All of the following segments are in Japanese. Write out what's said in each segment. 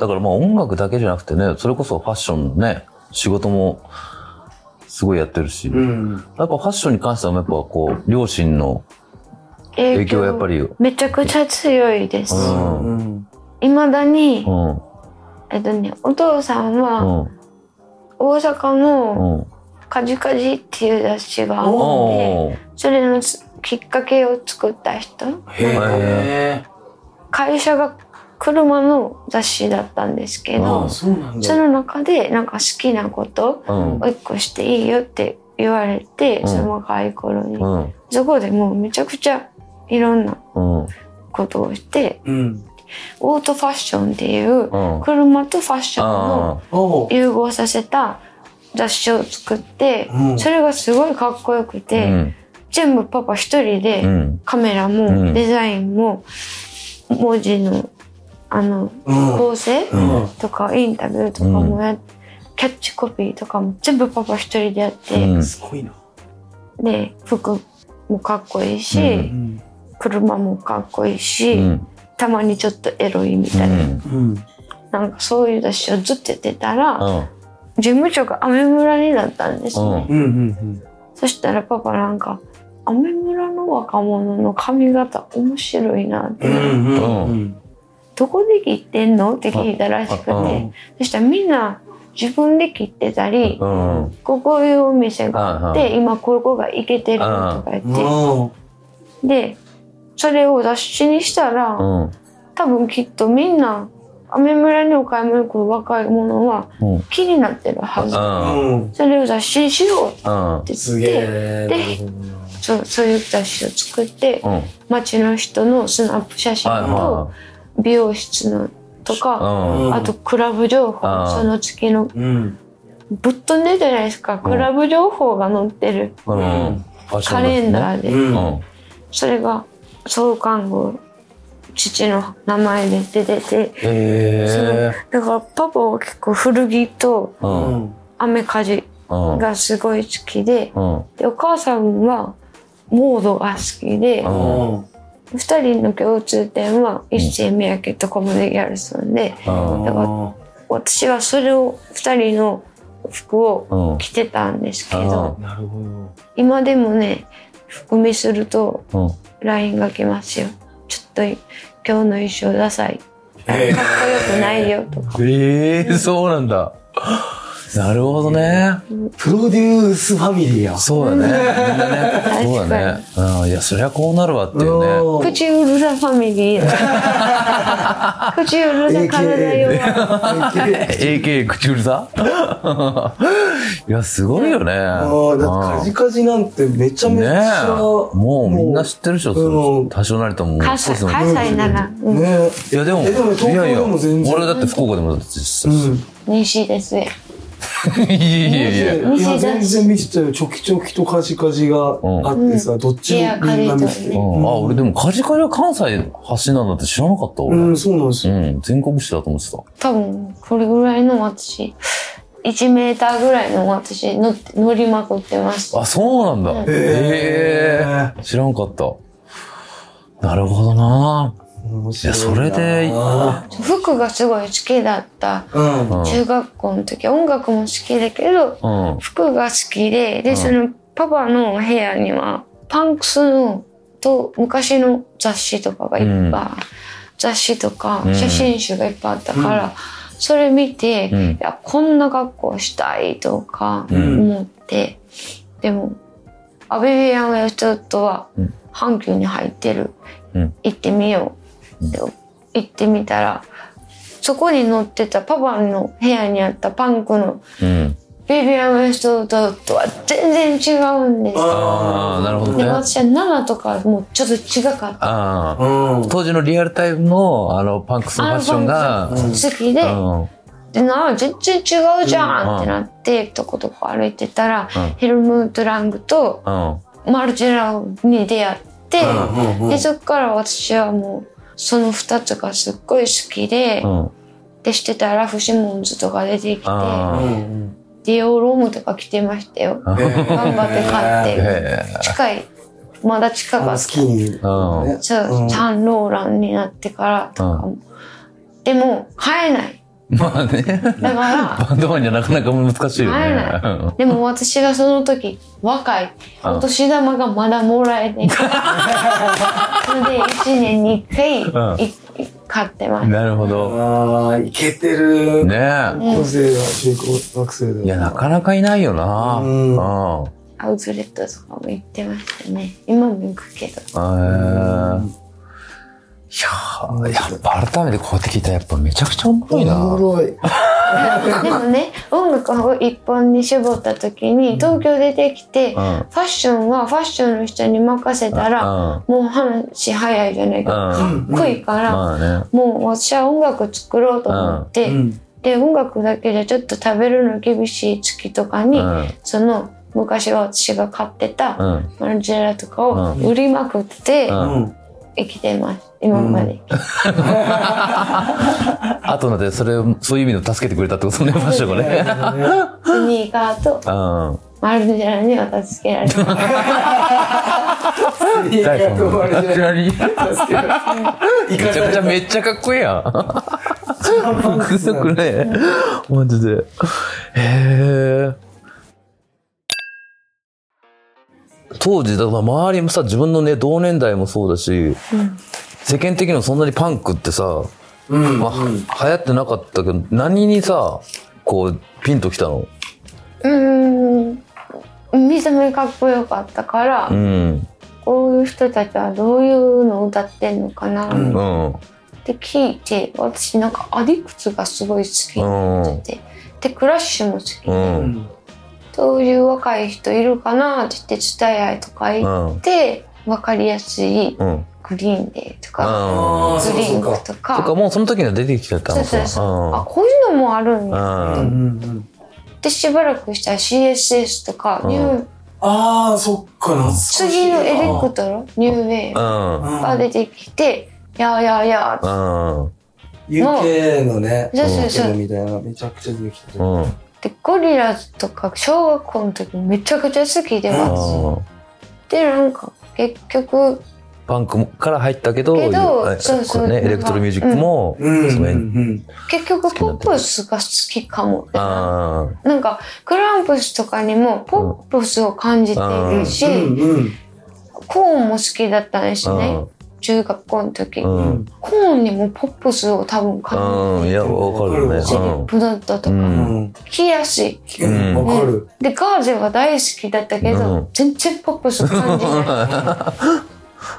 だからまあ音楽だけじゃなくてね、それこそファッションのね、仕事もすごいやってるし、うん。やっぱファッションに関してはやっぱこう、両親の影響はやっぱり、うん。めちゃくちゃ強いです。うん。いまだに、うん。えっとね、お父さんうはん。大阪のうん。カジカジっていう雑誌があって、それのきっかけを作った人。会社が車の雑誌だったんですけうどん、その中でなんか好きなことうんを。一個していいよって言われて、うんその若い頃に。うん。そこでもうめちゃくちゃいろんなうん。ことをして、うん。オートファッションっていううん。車とファッションを。融合させた雑誌を作って、うんそれがすごいかっこよくあ。て、うん。全部パパ一人うでん。カメラうんもデザインも文字のあのうん。構成うん。とかインタビューとかもやっキャッチコピーとかも全部パパ一人でやって、うんすごいな。で服もかっこいいし。車もかっこいいし、うん。たまにちょっとエロいみたいな、うん。なんかそういう雑誌をずっとやってたら、うん。事務所がアメ村になったんですね。そしたらパパなんか「アメ村の若者の髪型面白いな」って。どこで切ってんの?」って聞いたらしくて、うんそしたらみんな自分で切ってたり、うん。ここいうお店があって、うん今ここがいけてるとか言って、うん。でそれを雑誌にしたら、うん。多分きっとみんなアメ村にお買い物来る若い者はうん。気になってるはず、うん。それを雑誌にしよううん。って言ってえ。なるほどなそうそういう雑誌を作って、うん。街の人のスナップ写真はいとは美容室のとか。うん。あとクラブ情報あーその月のうん。ぶっ飛んでるじゃないですかクラブ情報が載ってるうん。カレンダーで、うんうん。それが創刊号父の名前で出ててへえ。だからパパは結構古着とう。うんん。アメカジうん。がすごい好きでうん。でお母さんはモードが好きでうんうん。二人の共通点は一世三宅とコムデ・ギャルソンでうん。だから私はそれを二人の服をうん。着てたんですけど。今でもね服見するとうん。LINE が来ますよちょっと今日の衣装ダサいかっこよくないよとかええ、そうなんだ。なるほどね。プロデュースファミリーや。そうだね。そうだね。うん。いや、そりゃこうなるわっていうね。うん口うるさファミリーだ 口うるさ体弱い AK 口うるさ？いや、すごいよね。ああ、だってカジカジなんてめちゃめちねゃ。え。もうみんな知ってるでしょ、うん多少なりとも。関西なら、うんねいや、でも、いやいや俺だって福岡でもだって知ってうん。西ですよたし。いやいやいや。いや、全然見てたよ。チョキチョキとカジカジがあってさ、どっちいやもみんな見てて。カジとねうん、あ、俺でもカジカジは関西発信なんだって知らなかった、俺。うん、そうなんですよ。うん、全国紙だと思ってた。多分これぐらいの私1メーターぐらいの私乗乗りまくってますあ、そうなんだ。うんへえ。知らんかった。なるほどな。いやそれでな服がすごい好きだった。中学校の時音楽も好きだけどうん。服が好きででうん。そのパパの部屋にはパンクスのと昔の雑誌とかがいっぱい、うん。雑誌とかうん。写真集がいっぱいあったから、それ見て、うん。いやこんな格好したいとかうん。思って、でもアベビアン・ウェストウッドはうん。阪急に入ってる、うん。行ってみよう行ってみたらそこに載ってたパパの部屋にあったパンクのうん。ベビアン・ウェストウッドとは全然違うんですよ。ああ、なるほどね。で私は7とかもうちょっと違かった。ああ。うん。当時のリアルタイムの、あの、パンクスのファッションが、好きで、うん。でな全然違うじゃんってなって、とことこ歩いてたら、うんヘルムート・ラングとうん。マルチェラに出会って、うんでそっから私はもうその2つがすっごい好きで、うん。でしてたらフシモンズとか出てきて。ディオロームとか着てましたよ。あ。頑張って買って。へ近いまだ近かったあ好。きに。うんそう、うんサンローランになってからとかも。でも、買えない。まあね。だから、バンドマンにはなかなか難しいよ会えね。ない。でも私がその時、若い。うんお年玉がまだもらえて。それで1年に1回、うん買ってます。なるほど。ああ、いけてる。ねえ。個性が中高学生で。いや、なかなかいないよな。ううんん。アウトレットとかも行ってましたね。今も行くけど。えーいやーやっぱ改めてこうやって聞いたらやっぱめちゃくちゃおもろいな。おもろい。でもね、音楽を一本に絞った時に、東京出てきて、フうん。ァッションはファッションの人に任せたら、うんもう話早いじゃないか。かうんっこいいから、まあね。もう私は音楽作ろうと思って、うん。で音楽だけじゃちょっと食べるの厳しい月とかに、うん。その昔私が買ってたうん。マルジェラとかをうん売りまくってうんうん。生きてます今まで、あとので、それ、そういう意味で助けてくれたってことね、ファッションがね。スニーカーとうん。マルジェラには助けられたいやいや、止まりじゃない。めちゃくちゃめっちゃかっこいいやん。くそくね。マジで。へえ。当時、だから周りもさ、自分のね、同年代もそうだし、世間的にもそんなにパンクってさ、うん。まあ、流行ってなかったけど、何にさ、こう、ピンときたの？うーん見た目かっこよかったから、うん。こういう人たちはどういうのを歌ってんのかなうんうん。って聞いて私なんかアディクツがすごい好きになってて、でクラッシュも好きう。そういう若い人いるかなって言って伝え合いとかう行っん。て分かりやすいうん。グリーンデーとか、ああ、グリーンとかとか、もうその時には出てきてたのか。そうそうそうあこういうのもあるんやうん。うんうん。でしばらくしたら CSS とか、うんニューああ、そっか、次のエレクトロニューウェーブうん。が出てきて、やーやーやーってうん。UK のね、そうそうそうみたいな、めちゃくちゃ出てきてる。うん。でゴリラズとか小学校の時めちゃくちゃ好きでう私んでなんか結局パンクから入ったけど、けどえそうそうこね、エレクトロミュージックも、うん。そううねん。結局ポップスが好きかもなんかクランプスとかにもポップスを感じているし、うん。うん。コーンも好きだったんですあ、ね中学校の時、うん。コーンにもポップスを多分感うん。いや、わかるね。じてるプロットとか、う。うんん。着やすいうん。わかる。でガーゼは大好きだったけど、うん全然ポップス感じな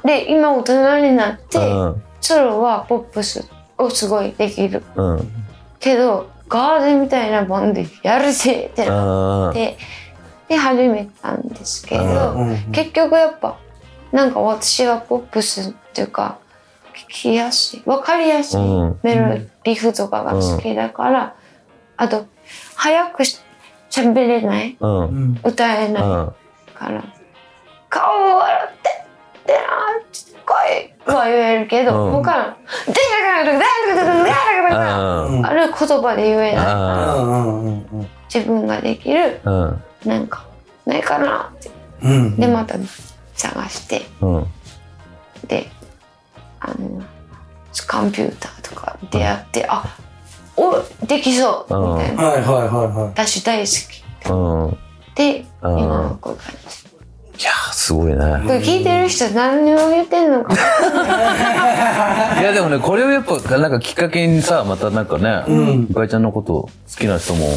い で今大人になって、うん。ソロはポップスをすごいできるうん。けどガーゼみたいなバンドやるぜってなあってで始めたんですけど、うん。結局やっぱなんか私はポップスっていうか聞きやすい。分かりやすい。メロデリフとかが好きだから、あと早く喋れない、歌えない。から、顔を笑ってってな来いは言えるけど、うん、他の「でかくなるでかくなるでかくなる」ある言葉で言えないから自分ができる、うなんかないかなって、でまた探して、で。あのコンピューターとか出会って、あおできそうみたいな、はいはいはいはい。私大好き。うん。でうん。今のこういう感じいやー、すごいね。これ聞いてる人何を言ってんのか。いや、でもね、これをやっぱ、なんかきっかけにさ、またなんかね、うん。ゆかりちゃんのこと好きな人も、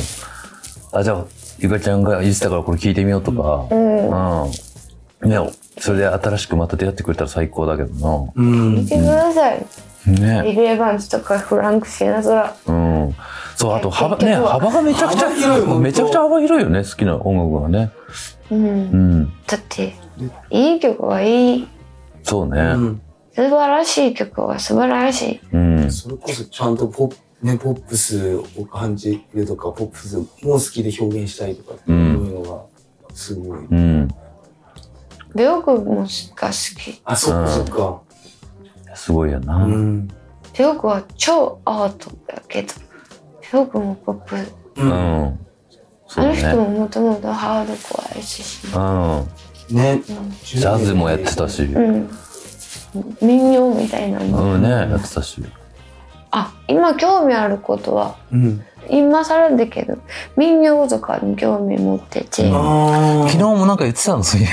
あ、じゃあ、ゆかりちゃんが言ってたからこれ聞いてみようとか、うん。うん。ね、それで新しくまた出会ってくれたら最高だけどうん聞い。てください、な。ね。リル・エヴァンスとかフランク・シナゾラうん。そう、あと幅、ね、幅がめちゃくちゃ幅広いめちゃくちゃ幅広いよね、好きな音楽がね。うんうん。だっていい曲はいいそうね。うん。素晴らしい曲は素晴らしいうん。それこそちゃんとポップ、ね、ポップスを感じるとか、ポップスも好きで表現したいとかっていうのが、すごい。うん。病句もが好きあ、そっかそっか。すごいよな。うん。病句は超アートだけど病句もポップう。うんうあの人ね。ももともとハードコアやし、うん。ね。ジャズもやってたし。うん、民謡みたいなのも、うんね、やってたし。あ今興味あることはうん。今更だけど民謡とかに興味持ってて、ああ。昨日もなんか言ってたの、そういや。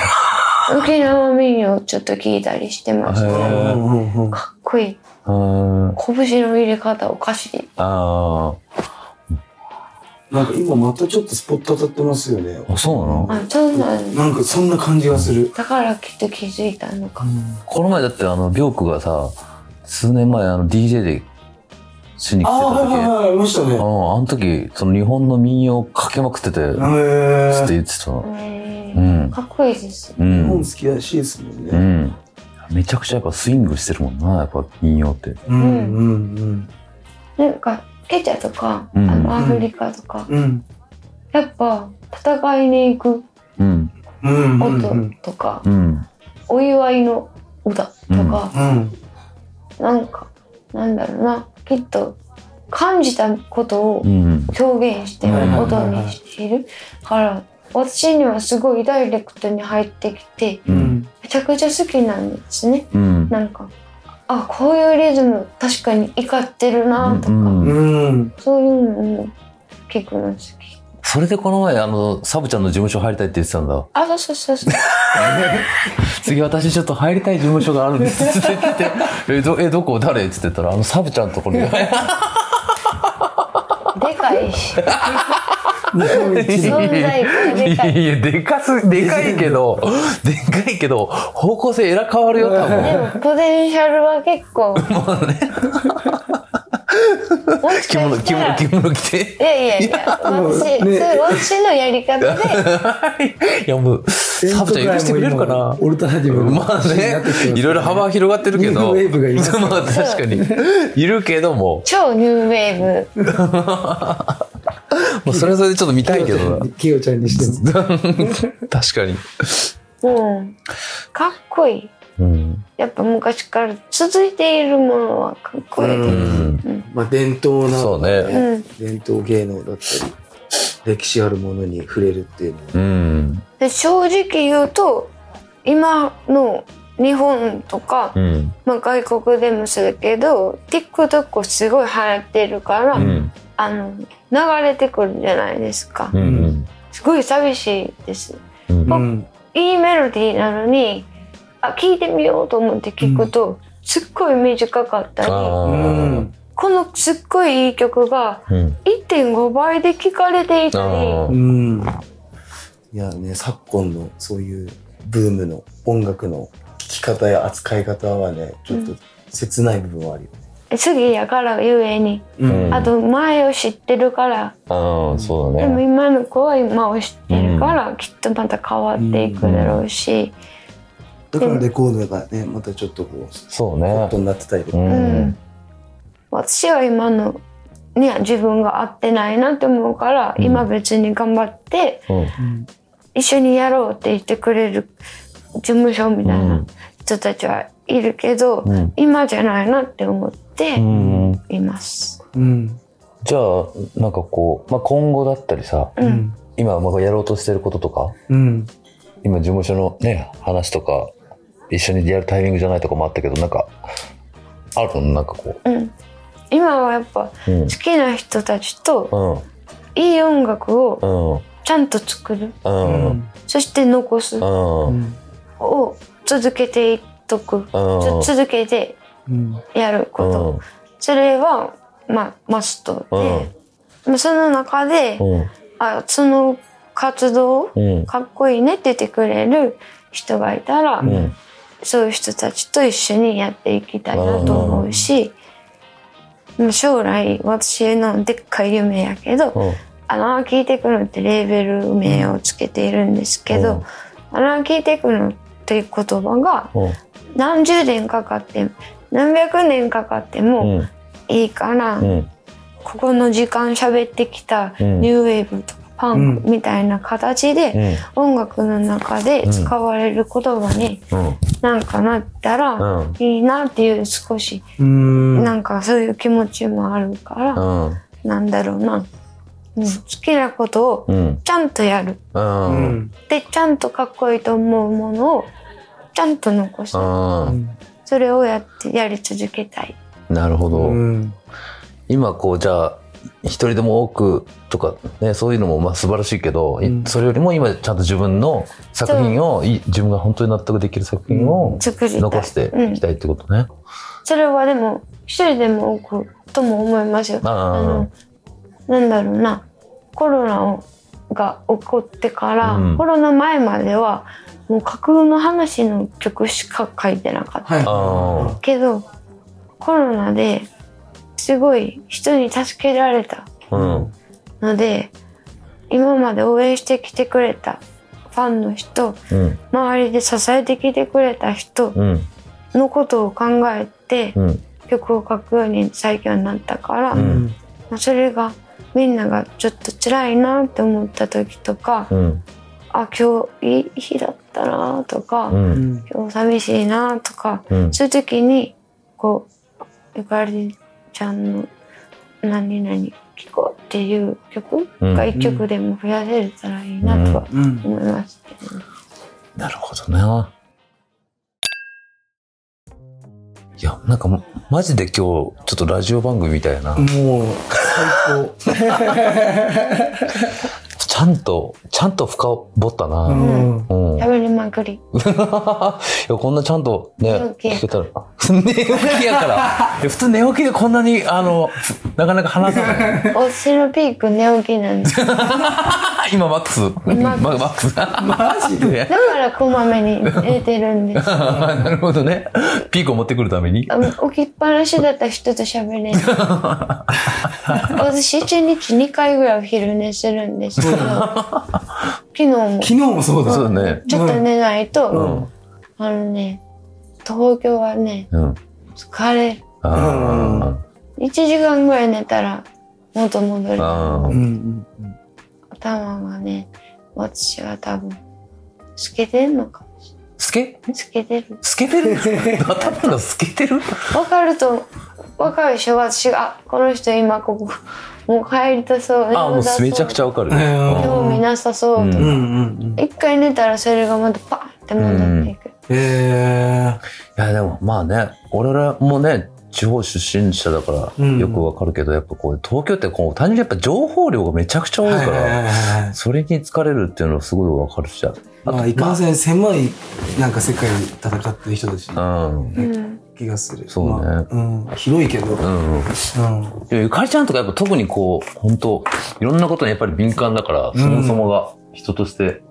沖縄民謡ちょっと聞いたりしてました、へーうんうんうんかっこいいうん。拳の入れ方おかしいあなんか今またちょっとスポット当たってますよね。あ。あ、そうなの？あそうなんなんかそんな感じがする。だからきっと気づいたのか、この前だってあの、ビョークがさ、数年前あの DJ でしに来てああ、はいた時、はいはい、ありましたね。うん、あの時、その日本の民謡かけまくってて、つって。言ってたうん。かっこいいですう日本ん。好きらしいですもんね。うん。めちゃくちゃやっぱスイングしてるもんな、やっぱ民謡って。うんうんなんかケチャとか、うんあのアフリカとか、うん。うん。やっぱ戦いに行くうん。うんうん音うん。とか、うん。お祝いの歌とか、うん。なんかなんだろうなきっと感じたことをうん。表現してうん音にしているから私にはすごいダイレクトに入ってきて。めちゃくちゃ好きなんですねうん。なんかあこういうリズム確かに怒ってるなとか、うんうん。そういうのも聞くの好きそれでこの前、あの、サブちゃんの事務所入りたいって言ってたんだ。あそうそうそうそう 次私ちょっと入りたい事務所があるんですって言ってて、え、ど、え、どこ？誰？って言ってたら、あの、サブちゃんのところに。でかいし日本一の。存在がでかいいや、でかす、でかいけど、でかいけど、方向性えら変わるよ、多で分。もポテンシャルは結構もうね、着物、着物、着物着て。いやいやいや私、ね。私のやり方で。いや、もう、サブちゃん許してくれるかな？オルタナティブまあね、いろいろ幅は広がってるけど、ニューウェーブがいますまあ確かに。いるけども、超ニューウェーブ。もうそれはそれでちょっと見たいけどな。キヨちゃんにしても。確かに。うん。かっこいいうん。やっぱ昔から続いているものはかっこいい、ううんん。まあ伝統な、そうねうん伝統芸能だったり、歴史あるものに触れるっていうのは。うん。で正直言うと今の日本とか、うん。まあ、外国でもそうだけど TikTok すごい流行ってるから、うん。あの流れてくるじゃないですか、うん。すごい寂しいですうん。うん。いいメロディーなのにあ聞いてみようと思って聞くと、すっごい短かったり。このすっごいいい曲がうん。1.5倍で聴かれていたりあうん。いやね、昨今のそういうブームの音楽の聴き方や扱い方はね、ちょっと切ない部分はあるよね。次やからゆえに、うんあと前を知ってるから、ああ、そうだでもね。今の子は今を知ってるから、きっとまた変わっていくだろうし、だからレコードがね、またちょっとこう、そうねホット。になってたりとか。ううんん。私は今のには自分が合ってないなって思うから、うん今別に頑張ってうん。一緒にやろうって言ってくれる事務所みたいうんな人たちはいるけど、うん。今じゃないなって思ってうん。います。うん。じゃあ、なんかこう、まあ、今後だったりさ。今、まあ、やろうとしてることとか、うん。今、事務所のね、話とか、一緒にやるタイミングじゃないとかもあったけど、なんか、あるの？なんかこうん、今はやっぱう。うん好。きな人たちとうん。いい音楽をうん。ちゃんと作るうん。そして残す。を続けていっとく、つ続けてうん。やること、それはまあマストで、まあその中で、うん。あその活動うん。かっこいいねって言ってくれる人がいたら、うん。そういう人たちと一緒にやっていきたいなと思うし、まあ将来私のでっかい夢やけど、うん。アナーキーテクノってレーベル名をつけているんですけど、アナーキーテクノっていう言葉がうん。何十年かかって何百年かかってもうん。いいから、うん。ここの時間喋ってきたうんニューウェーブとかパンクみたいな形で音楽の中で使われる言葉にうん。なんかなったらうん。いいなっていう少しうん。なんかそういう気持ちもあるからうん。なんだろうな、うん、好きなことをうん。ちゃんとやる。でちゃんとかっこいいと思うものをちゃんと残すうん。それをやってやり続けたいうなるほど。うん。今こうじゃあ一人でも多くとかねそういうのもまあ素晴らしいけど、いうんそれよりも今ちゃんと自分の作品をい自分が本当に納得できる作品を。残していきたいってことね。それはでも、一人でも多くとも思いますよ。あなんだろうな、コロナをが起こってから、うんコロナ前までは、もう架空の話の曲しか書いてなかった。はい。あけど、コロナですごい人に助けられたあうんので、今まで応援してきてくれたファンの人、うん周りで支えてきてくれた人うんのことを考えてうん曲を書くように最強になったから、うんまあそれがみんながちょっと辛いなって思った時とか、うんあ今日いい日だったなとか、ううんん。今日寂しいなとか、うんそういう時にこうゆかりちゃんの「何々聞こう」っていう曲うんが一曲でも増やせれたらいいなとはうん。思いますけどね。なるほどな。いやなんかマジで今日ちょっとラジオ番組みたいな、もう、最 ちゃんとちゃんと深掘ったな。高。うん。うん。いや、喋りまくり。こんなちゃんとね寝、起き聞けたら。寝起きやから。いや普通寝起きでこんなに、あの、なかなか話さない。私のピーク寝起きなんです。だ今マックス。マックスマジで？からこまめに寝てるんです。なるほどね。ピークを持ってくるために。あ起きっぱなしだった人と喋れない。私一日2回ぐらいお昼寝するんですけど、昨日も昨日もそうだ。そうだね。ちょっと寝ないと、うん。あのね、東京はね、うん。疲れる。あ1時間ぐらい寝たら元戻る。頭がね、私は多分、透けてんのかもし透けれない。透けてる。透けてる？頭が透けてる？わかると、わかるでしょ？私が、あ、この人今ここ、もう帰りたそう。あ、もうめちゃくちゃ。ゃわかる。うん興味なさそうとか。うんうんうんうん。一回寝たらそれがまたパーンって戻っていく。えいや、でもまあね、俺らもね、地方出身者だからうんよくわかるけど、やっぱこう、東京ってこう、単純にやっぱ情報量がめちゃくちゃ多いから、ー。それに疲れるっていうのはすごいわかるし。あまあ、いかんせん狭い、なんか世界で戦ってる人たちうん。うん。気がする。そうねまあうん。広いけど。う。うんん。でゆかりちゃんとかやっぱ特にこう、本当いろんなことにやっぱり敏感だから、そもそもが人として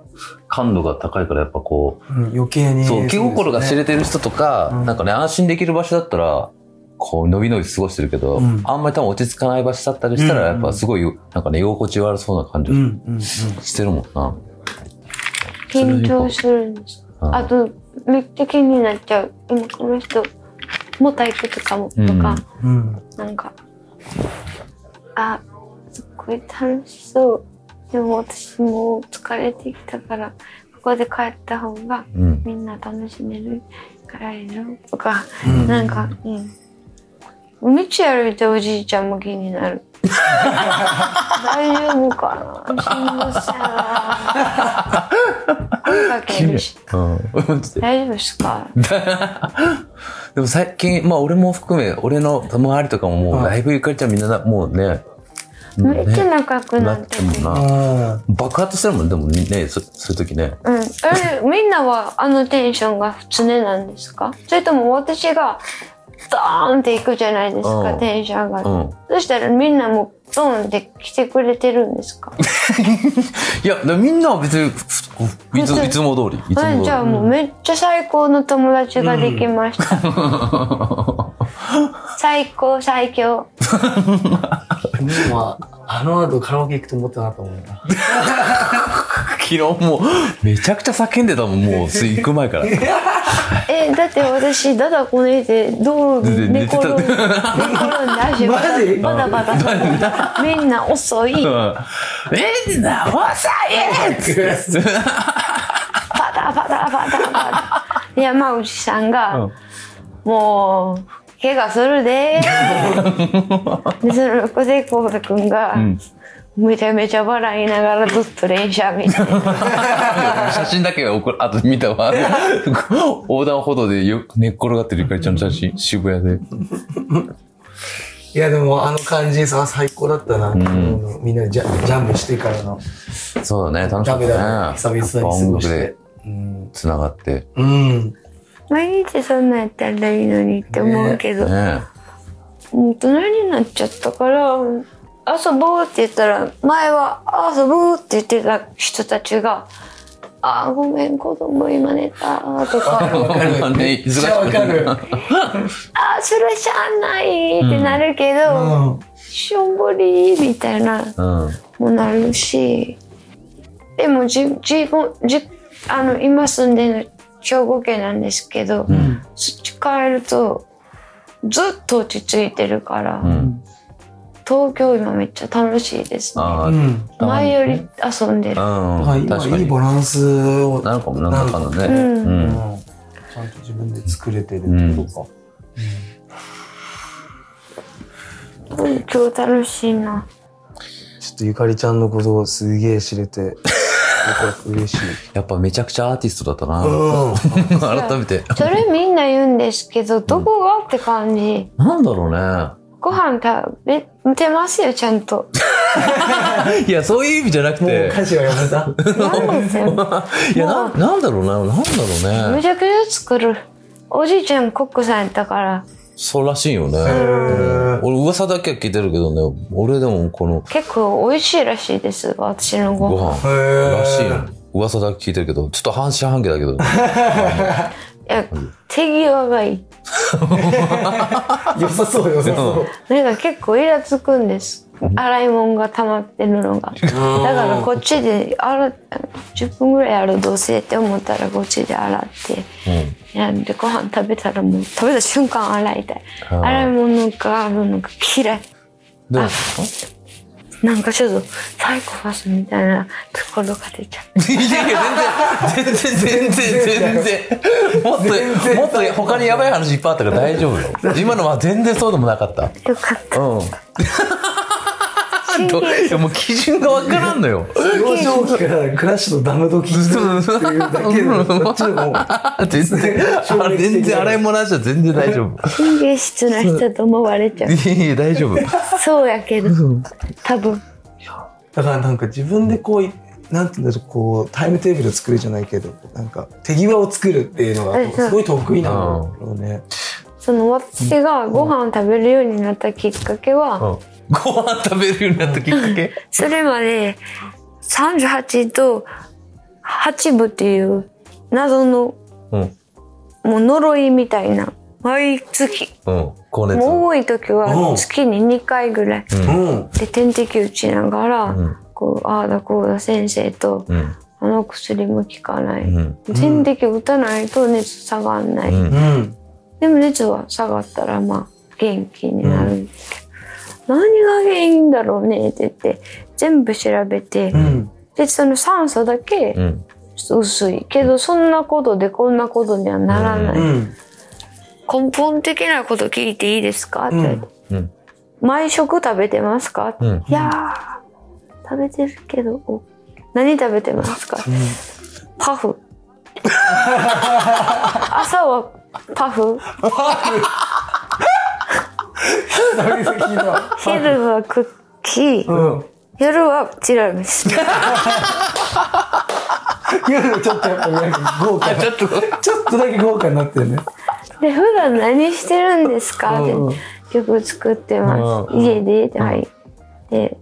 感度が高いからやっぱこう、うん余計に。そう、気心が知れてる人とか、うんなんかね、安心できる場所だったら、こう、のびのび過ごしてるけど、うんあんまり多分落ち着かない場所だったりしたら、うんやっぱすごい、なんかね、居心地悪そうな感じ。してるもんな。緊張するんです。うんあと、めっちゃ気になっちゃう。今この人、もたいくとかも、とか、うん。なんか、あ、すっごい楽しそう。でも私もう疲れてきたから、ここで帰った方がうん。みんな楽しめるからいいのとか、うんなんか、うん。道歩いておじいちゃんも気になる。大丈夫かな？しんどそうやな。声かけるし。うん。大丈夫ですか？でも最近、まあ俺も含め、俺の周りとかももう、うんだいぶゆかりちゃんみんなな、もうね、めっち仲良くなってて。なってもんな。あ爆発してるもん、でもね、そそういう時ね。うん。え、みんなはあのテンションが常なんですか？それとも私がドーンっていくじゃないですか、うんテンションが。うん。そしたらみんなもドーンって来てくれてるんですか？いや、でみんなは別に、いついつも通り。じゃあもうめっちゃ最高の友達ができました。最高最強。あ。でも、あの後カラオケ行くと思ったなと思うな。昨日もう、めちゃくちゃ叫んでたもん、もう、す行く前から。え、だって私、だだこねて、道路に寝転んで、寝転んで足バタバタバタ。みんな遅い。うんみんな、遅いっつってパタパタパタパタ。山内さんが、うんもう、怪我するでー。で、その横でコー君が、んめちゃめちゃ笑いながらずっと連射見て。写真だけは送る、あと見たわ。横断歩道でよ寝っ転がってるゆかりちゃんの写真、渋谷で。いや、でもあの感じさ、最高だったな。んあのみんなでジャジャンプしてからの。そうだね、楽しかったね。久々に過音ごして楽で。うん。繋がって。うん。毎日そんなんやったらいいのにって思うけど、ねもう大人になっちゃったから遊ぼうって言ったら前は遊ぼうって言ってた人たちが「あーごめん子供今寝た」とかわかる。ねめっちゃわかる。「あーそれしゃあない」ってなるけどうん。「しょんぼり」みたいなうん。もなるしでもじ自分じあの今住んでる兵庫県なんですけど、うん。そっち帰るとずっと落ち着いてるから、うん。東京今めっちゃ楽しいですね。前より遊んでる、うん。はい、今確かに。いいバランスを、なるかも、なんだかんだね。うんう。うんん、ちゃんと自分で作れてるってことか。うん今日楽しいなちょっとゆかりちゃんのことをすげえ知れて、嬉しい。やっぱめちゃくちゃアーティストだったな。うん。改めて。それみんな言うんですけどどこが？って感じなんだろうね。ご飯食べてますよちゃんと いや、そういう意味じゃなくもうて。歌詞はやめた。なんですよいや、な、なんだろうな、なんだろうね。めちゃくちゃ作るおじいちゃんコックさんやったからそうらしいよね。ー俺噂だけは聞いてるけどね、俺でもこの結構美味しいらしいです私のごご飯飯へらしいよ。噂だけ聞いてるけど、ちょっと半信半疑だけど。いや手際がいい。良さそう、良さそう。なんか結構イラつくんです。洗い物が溜まってるのが。だからこっちで洗っ10分ぐらいやるどうせって思ったらこっちで洗って。うん。やんでご飯食べたらもう食べた瞬間洗いたい。洗い物があるのが嫌い。でも、なんかちょっとサイコパスみたいなところが出ちゃった いやいや、全然、全然、全然、全然。もっと、もっと他にやばい話いっぱいあったから大丈夫よ。今のは全然そうでもなかった。よかったうん。どいやもう基準がわからんのよ。幼少期からクラッシュのダム時っていうだけで、こっちでも、全然、あれ全然洗い物なしは全然大丈夫。神経質な人と思われちゃういやいや、大丈夫。そうやけど多分だからなんか自分でこう、なんていうんだろう、こう、タイムテーブルを作るじゃないけど、なんか手際を作るっていうのがうんすごい得意なんだろうね。その私がご飯を食べるようになったきっかけは、うんご飯食べるようになったきっかけ？それまで38と8分っていう謎のうん。もう呪いみたいな毎月うん。高熱。もう多い時は月に2回ぐらいうん。で点滴打ちながら、うん。こうああだこうだ先生とうん。あの薬も効かない、うん。点滴打たないと熱下がんない、うんうん。でも熱は下がったらまあ元気になるけど、何が原因だろうねって言って全部調べて、うん。でその酸素だけ薄いけどそんなことでこんなことにはならない、うん。根本的なこと聞いていいですか？って。言われて、うん。毎食食べてますか、うん。いやー食べてるけどお何食べてますか、パフ。朝はパフ昼はクッキー、うん。夜はティラミス夜ちょっとやっぱなんか豪華な。ちょっと。ちょっとだけ豪華になってるね。で普段何してるんですか？って曲作ってます、うん家ではいで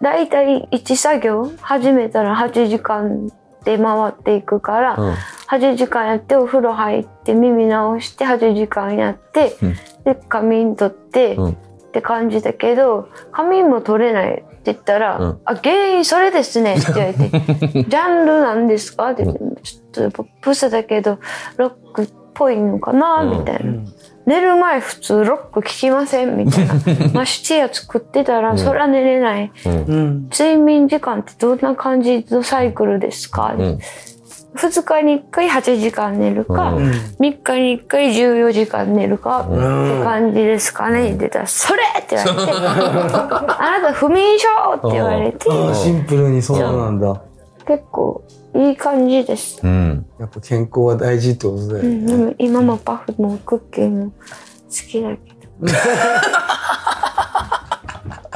大体1作業始めたら8時間で回っていくから、うん。8時間やってお風呂入って耳直して8時間やって、うんで仮眠取って、うんって感じだけど仮眠も取れないって言ったら「うんあ原因それですね」って言われて「ジャンルなんですか?」って言って「ちょっとポップスだけどロックっぽいのかな?」うんみたいな。寝る前普通ロック聞きません？みたいな。まあ、シチュア作ってたら、そら寝れない。うん。うん。睡眠時間ってどんな感じのサイクルですか、うん。2日に1回8時間寝るか、うん3日に1回14時間寝るかってん感じですかねって言ったら「それ!」って言われて「あなた不眠症!」って言われてシンプルにそうなんだ。結構いい感じです、うん。やっぱ健康は大事ってことだようん、でね。も今もパフもクッキーも好きだけど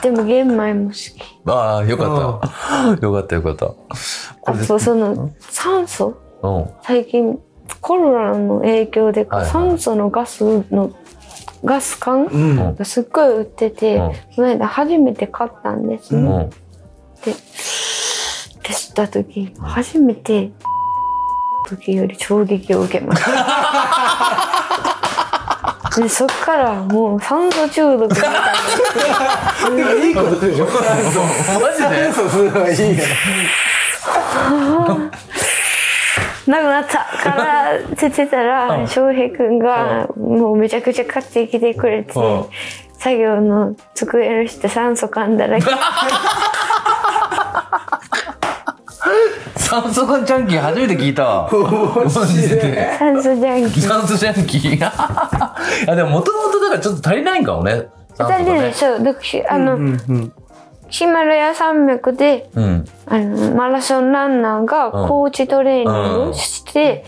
でも玄米も好き。ああ、よかった。よかったよかった。こあとその酸素？うん。最近コロナの影響で酸素のガスのガス管うん。がすっごい売ってて、うんこの間初めて買ったんですね。うん。で、で吸った時初めて時より衝撃を受けました。でそっからもう酸素中毒みたいな。いいことでしょマジでそうすればいいから。なくなったからってたら翔平君がもうめちゃくちゃ買ってきてくれてうん作業の机の下酸素噛んだら酸素ジャンキー初めて聞いた わ。マジで。酸素ジャンキー。酸素ジャンキー。いや、でももともとだからちょっと足りないんかもね。酸素がだってね、ね。そう、だからあの、うんうん。ヒマラヤ山脈で、うん。あの、マラソンランナーがうんコーチトレーニングをして、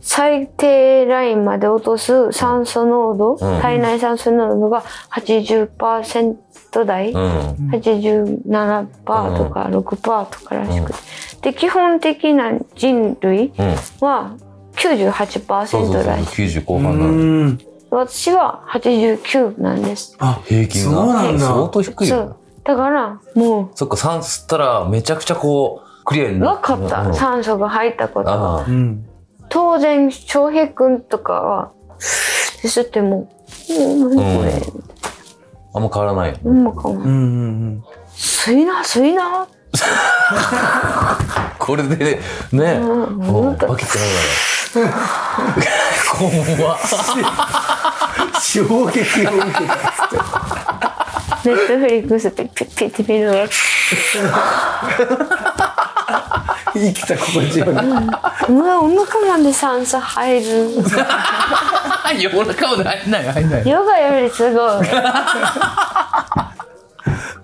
最低ラインまで落とす酸素濃度、うん体内酸素濃度が80%台、うん。87%とか6%とからしくて。で、基本的な人類うん。はそうそう98%そう。らしい。90後う半なの。ん。私は89なんです。あ、平均が。そうなんだ相当低いよそう。。だから、もそっか、酸素吸ったらめちゃくちゃこう、クリアにう、な分かった。うん酸素が入ったことは。当然、翔平くんとかは、吸っても、もう何これ、あんま変わらないよ。ほんまかも。うんうん吸いな、吸いな。これでね、ね、うんバキってなるから。怖っ。うん。衝撃を受けた。ネットフリックスでピッピッて見るの。生きた心地よい。うわ、お腹まで酸素入る。夜中まで入んない入んない。ヨガよりすごい。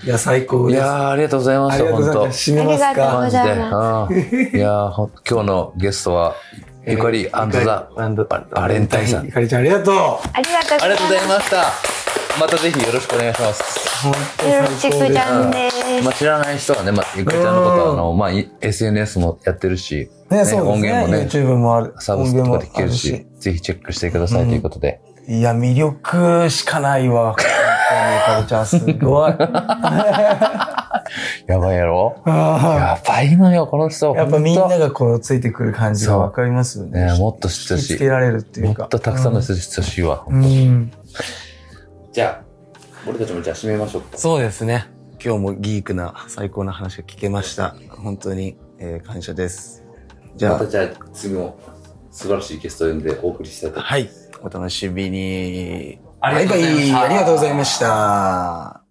いや、最高です。いやー、ありがとうございました、ありがとうご本当ざいます。締めますありがとうかご。ざいますいやー今日のゲストは、ゆかりアンドザアンドババレンタインさん。ゆかりちゃんありがとう。ありがとうございありがとうございまました。またぜひよろしくお願いします。本当す。よろしくちゃんね。です。まあ、知らない人はね、まあ、ゆかりちゃんのことは、あの、まあ、い SNS もやってるし、ね、そうです音源もね。ね、YouTube もある。サブスクとかで聞ける音しぜひチェックしてくださいということで。いや、魅力しかないわ。本当にゆかりちゃんすごい。やばいやろ？あやばいのよ、この人。ーやっぱみんながこうついてくる感じがわかりますよね。ねもっと知ってほしいつけられるっていうか。もっとたくさんの人に知ってほしいわ。うん。じゃあ、俺たちもじゃあ締めましょうか。そうですね。今日もギークな最高な話が聞けました。本当に、えー感謝です。じゃあまた、じゃあ、次も素晴らしいゲストを呼んでお送りしたいと思いますはい。お楽しみに。ありがとうございました。